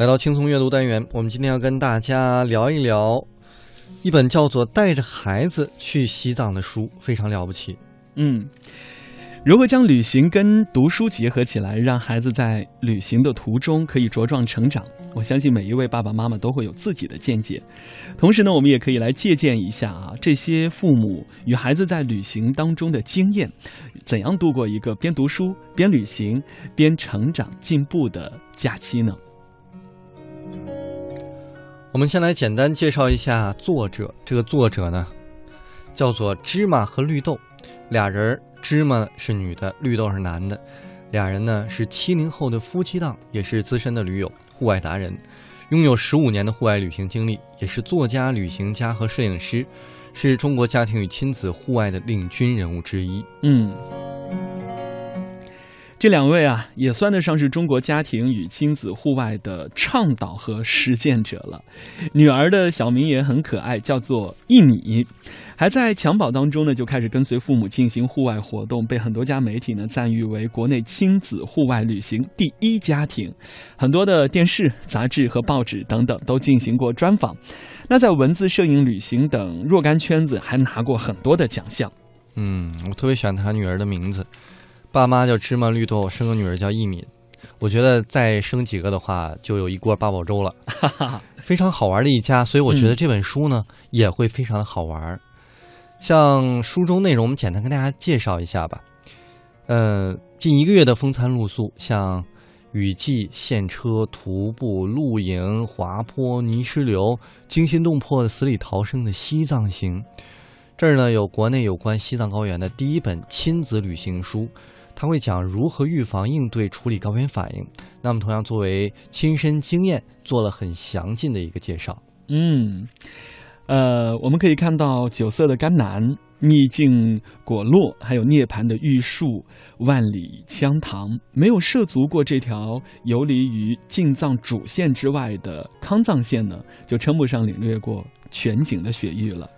来到轻松阅读单元，我们今天要跟大家聊一聊一本叫做《带着孩子去西藏》的书，非常了不起。嗯，如何将旅行跟读书结合起来，让孩子在旅行的途中可以茁壮成长？我相信每一位爸爸妈妈都会有自己的见解。同时呢，我们也可以来借鉴一下啊，这些父母与孩子在旅行当中的经验，怎样度过一个边读书边旅行边成长进步的假期呢？我们先来简单介绍一下作者。这个作者呢，叫做芝麻和绿豆，俩人儿，芝麻是女的，绿豆是男的，俩人呢是七零后的夫妻档，也是资深的驴友、户外达人，拥有十五年的户外旅行经历，也是作家、旅行家和摄影师，是中国家庭与亲子户外的领军人物之一。嗯。这两位啊，也算得上是中国家庭与亲子户外的倡导和实践者了。女儿的小名也很可爱，叫做一米，还在襁褓当中呢，就开始跟随父母进行户外活动，被很多家媒体呢赞誉为国内亲子户外旅行第一家庭。很多的电视、杂志和报纸等等都进行过专访。那在文字、摄影、旅行等若干圈子，还拿过很多的奖项。嗯，我特别喜欢他女儿的名字。爸妈叫芝麻绿豆，生个女儿叫一敏，我觉得再生几个的话，就有一锅八宝粥了，非常好玩的一家。所以我觉得这本书呢也会非常的好玩。像书中内容，我们简单跟大家介绍一下吧。呃，近一个月的风餐露宿，像雨季、现车、徒步、露营、滑坡、泥石流，惊心动魄的死里逃生的西藏行。这儿呢有国内有关西藏高原的第一本亲子旅行书。他会讲如何预防、应对、处理高原反应。那么，同样作为亲身经验，做了很详尽的一个介绍。嗯，呃，我们可以看到九色的甘南、秘境果洛，还有涅槃的玉树、万里羌塘。没有涉足过这条游离于进藏主线之外的康藏线呢，就称不上领略过全景的雪域了。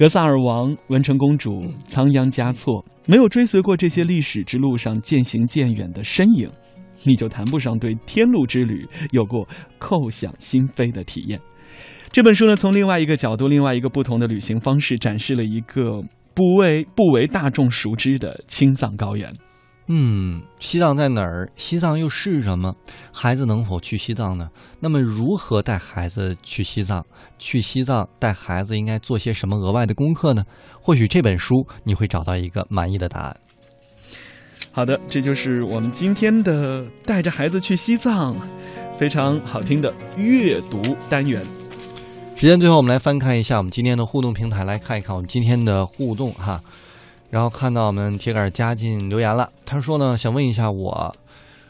格萨尔王、文成公主、仓央嘉措，没有追随过这些历史之路上渐行渐远的身影，你就谈不上对天路之旅有过叩响心扉的体验。这本书呢，从另外一个角度、另外一个不同的旅行方式，展示了一个不为不为大众熟知的青藏高原。嗯，西藏在哪儿？西藏又是什么？孩子能否去西藏呢？那么如何带孩子去西藏？去西藏带孩子应该做些什么额外的功课呢？或许这本书你会找到一个满意的答案。好的，这就是我们今天的带着孩子去西藏，非常好听的阅读单元。时间最后，我们来翻看一下我们今天的互动平台，来看一看我们今天的互动哈。然后看到我们铁杆加进留言了，他说呢，想问一下我，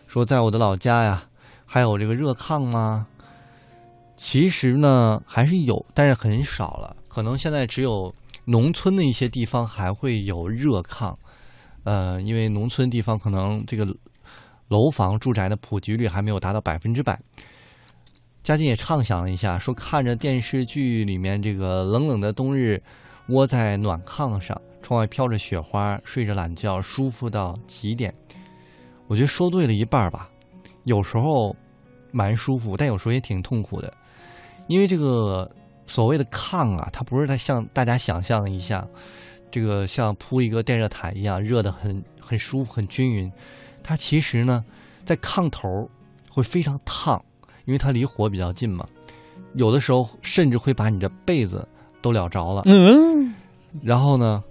说在我的老家呀，还有这个热炕吗？其实呢还是有，但是很少了，可能现在只有农村的一些地方还会有热炕，呃，因为农村地方可能这个楼房住宅的普及率还没有达到百分之百。嘉靖也畅想了一下，说看着电视剧里面这个冷冷的冬日，窝在暖炕上。窗外飘着雪花，睡着懒觉，舒服到极点。我觉得说对了一半吧。有时候蛮舒服，但有时候也挺痛苦的。因为这个所谓的炕啊，它不是它像大家想象一下，这个像铺一个电热毯一样热的很很舒服、很均匀。它其实呢，在炕头会非常烫，因为它离火比较近嘛。有的时候甚至会把你的被子都燎着了。嗯，然后呢？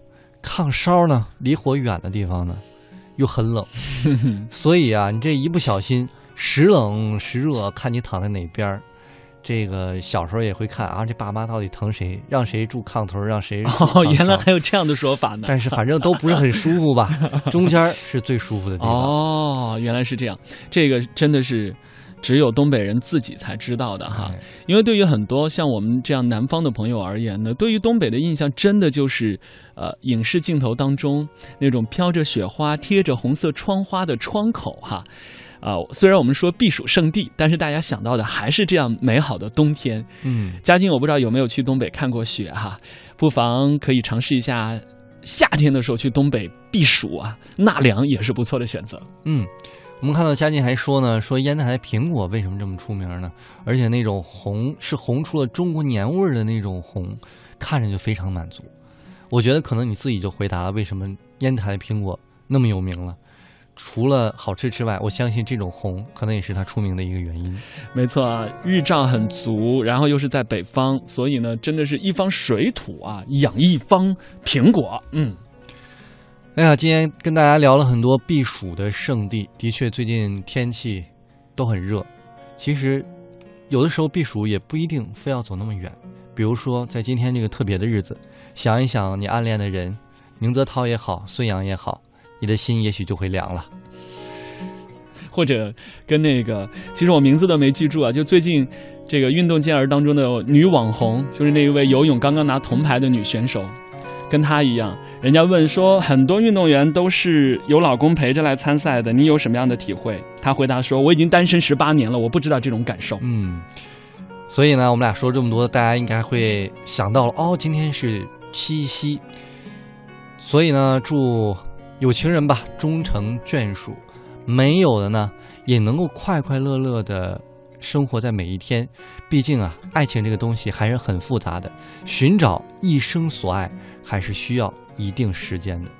炕梢呢，离火远的地方呢，又很冷，所以啊，你这一不小心时冷时热，看你躺在哪边儿。这个小时候也会看啊，这爸妈到底疼谁，让谁住炕头，让谁哦，原来还有这样的说法呢。但是反正都不是很舒服吧，中间是最舒服的地方。哦，原来是这样，这个真的是。只有东北人自己才知道的哈，因为对于很多像我们这样南方的朋友而言呢，对于东北的印象真的就是，呃，影视镜头当中那种飘着雪花、贴着红色窗花的窗口哈，啊，虽然我们说避暑胜地，但是大家想到的还是这样美好的冬天。嗯，嘉靖我不知道有没有去东北看过雪哈，不妨可以尝试一下夏天的时候去东北避暑啊，纳凉也是不错的选择。嗯。我们看到嘉靖还说呢，说烟台苹果为什么这么出名呢？而且那种红是红出了中国年味儿的那种红，看着就非常满足。我觉得可能你自己就回答了为什么烟台苹果那么有名了。除了好吃之外，我相信这种红可能也是它出名的一个原因。没错啊，日照很足，然后又是在北方，所以呢，真的是一方水土啊，养一方苹果。嗯，哎呀，今天跟大家聊了很多避暑的圣地，的确最近天气都很热。其实有的时候避暑也不一定非要走那么远，比如说在今天这个特别的日子，想一想你暗恋的人，宁泽涛也好，孙杨也好。你的心也许就会凉了，或者跟那个，其实我名字都没记住啊。就最近这个运动健儿当中的女网红，就是那一位游泳刚刚拿铜牌的女选手，跟她一样。人家问说，很多运动员都是有老公陪着来参赛的，你有什么样的体会？他回答说：“我已经单身十八年了，我不知道这种感受。”嗯，所以呢，我们俩说这么多，大家应该会想到了哦，今天是七夕，所以呢，祝。有情人吧，终成眷属；没有的呢，也能够快快乐乐的生活在每一天。毕竟啊，爱情这个东西还是很复杂的，寻找一生所爱还是需要一定时间的。